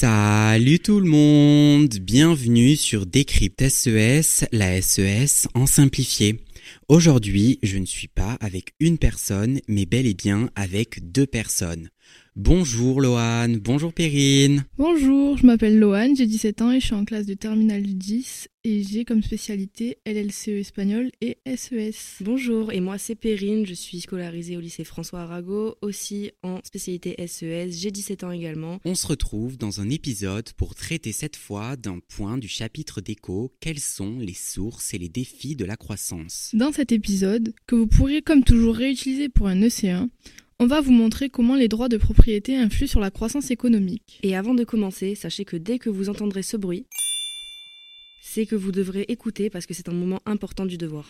Salut tout le monde, bienvenue sur Décrypte SES, la SES en simplifié. Aujourd'hui, je ne suis pas avec une personne, mais bel et bien avec deux personnes. Bonjour Loane, bonjour Perrine. Bonjour, je m'appelle Loane, j'ai 17 ans et je suis en classe de terminale 10 et j'ai comme spécialité LLCE espagnol et E SES. Bonjour, et moi c'est Perrine, je suis scolarisée au lycée François Arago, aussi en spécialité SES, j'ai 17 ans également. On se retrouve dans un épisode pour traiter cette fois d'un point du chapitre d'écho, quelles sont les sources et les défis de la croissance? Dans cet épisode, que vous pourrez comme toujours réutiliser pour un EC1, on va vous montrer comment les droits de propriété influent sur la croissance économique. Et avant de commencer, sachez que dès que vous entendrez ce bruit, c'est que vous devrez écouter parce que c'est un moment important du devoir.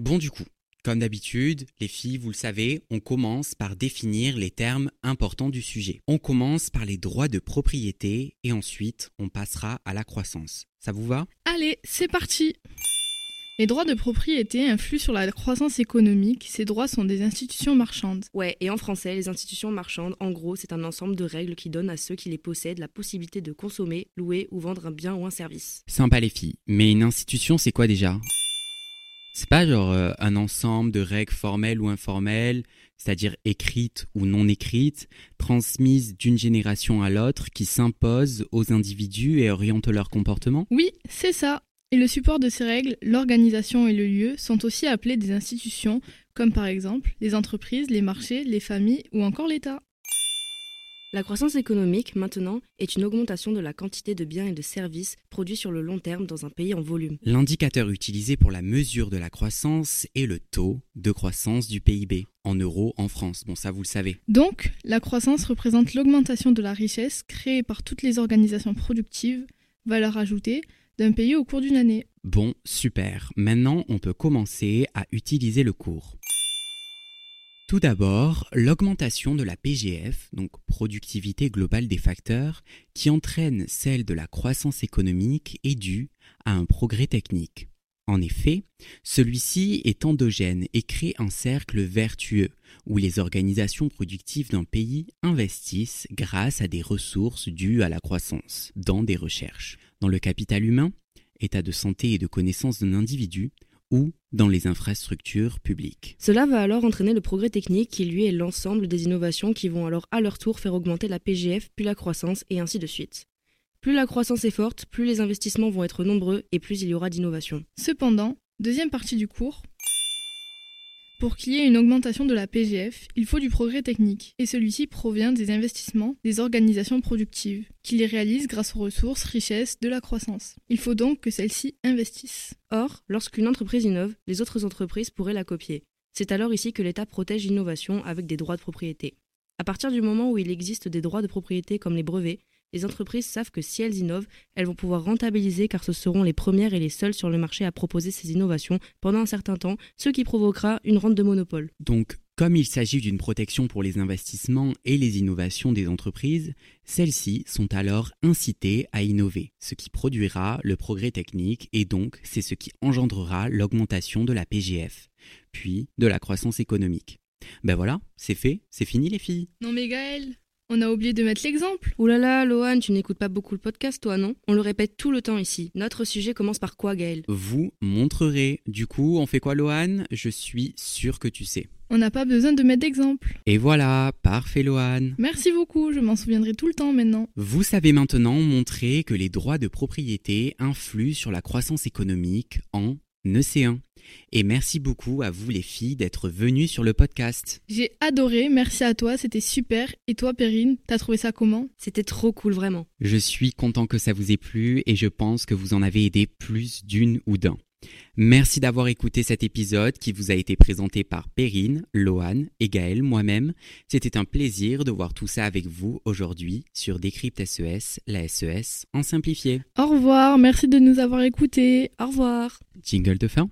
Bon du coup, comme d'habitude, les filles, vous le savez, on commence par définir les termes importants du sujet. On commence par les droits de propriété et ensuite on passera à la croissance. Ça vous va? Allez, c'est parti Les droits de propriété influent sur la croissance économique, ces droits sont des institutions marchandes. Ouais, et en français, les institutions marchandes, en gros, c'est un ensemble de règles qui donnent à ceux qui les possèdent la possibilité de consommer, louer ou vendre un bien ou un service. Sympa les filles, mais une institution c'est quoi déjà? C'est pas genre euh, un ensemble de règles formelles ou informelles, c'est-à-dire écrites ou non écrites, transmises d'une génération à l'autre qui s'imposent aux individus et orientent leur comportement? Oui, c'est ça Et le support de ces règles, l'organisation et le lieu sont aussi appelés des institutions, comme par exemple les entreprises, les marchés, les familles ou encore l'État. La croissance économique, maintenant, est une augmentation de la quantité de biens et de services produits sur le long terme dans un pays en volume. L'indicateur utilisé pour la mesure de la croissance est le taux de croissance du PIB, en euros en France. Bon, ça vous le savez. Donc, la croissance représente l'augmentation de la richesse créée par toutes les organisations productives, valeur ajoutée, d'un pays au cours d'une année. Bon, super. Maintenant, on peut commencer à utiliser le cours. Tout d'abord, l'augmentation de la PGF, donc productivité globale des facteurs, qui entraîne celle de la croissance économique est due à un progrès technique. En effet, celui-ci est endogène et crée un cercle vertueux où les organisations productives d'un pays investissent grâce à des ressources dues à la croissance, dans des recherches, dans le capital humain, état de santé et de connaissance d'un individu, ou dans les infrastructures publiques. Cela va alors entraîner le progrès technique qui lui est l'ensemble des innovations qui vont alors à leur tour faire augmenter la PGF puis la croissance et ainsi de suite. Plus la croissance est forte, plus les investissements vont être nombreux et plus il y aura d'innovation. Cependant, deuxième partie du cours, pour qu'il y ait une augmentation de la PGF, il faut du progrès technique, et celui-ci provient des investissements des organisations productives, qui les réalisent grâce aux ressources, richesses de la croissance. Il faut donc que celles-ci investissent. Or, lorsqu'une entreprise innove, les autres entreprises pourraient la copier. C'est alors ici que l'État protège l'innovation avec des droits de propriété. À partir du moment où il existe des droits de propriété comme les brevets, Les entreprises savent que si elles innovent, elles vont pouvoir rentabiliser car ce seront les premières et les seules sur le marché à proposer ces innovations pendant un certain temps, ce qui provoquera une rente de monopole. Donc, comme il s'agit d'une protection pour les investissements et les innovations des entreprises, celles-ci sont alors incitées à innover, ce qui produira le progrès technique et donc c'est ce qui engendrera l'augmentation de la PGF, puis de la croissance économique. Ben voilà, c'est fait, c'est fini les filles. Non mais Gaël, on a oublié de mettre l'exemple. Ouh là là, Lohan, tu n'écoutes pas beaucoup le podcast, toi, non? On le répète tout le temps ici. Notre sujet commence par quoi, Gaël? Vous montrerez. Du coup, on fait quoi, Lohan? Je suis sûr que tu sais. On n'a pas besoin de mettre d'exemple. Et voilà, parfait, Lohan. Merci beaucoup, je m'en souviendrai tout le temps maintenant. Vous savez maintenant montrer que les droits de propriété influent sur la croissance économique en EC1. Et merci beaucoup à vous les filles d'être venues sur le podcast. J'ai adoré, merci à toi, c'était super. Et toi, Perrine, t'as trouvé ça comment? C'était trop cool, vraiment. Je suis content que ça vous ait plu et je pense que vous en avez aidé plus d'une ou d'un. Merci d'avoir écouté cet épisode qui vous a été présenté par Perrine, Lohan et Gaël, moi-même. C'était un plaisir de voir tout ça avec vous aujourd'hui sur Décrypte SES, la SES en simplifié. Au revoir, merci de nous avoir écoutés. Au revoir. Jingle de fin.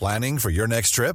Planning for your next trip?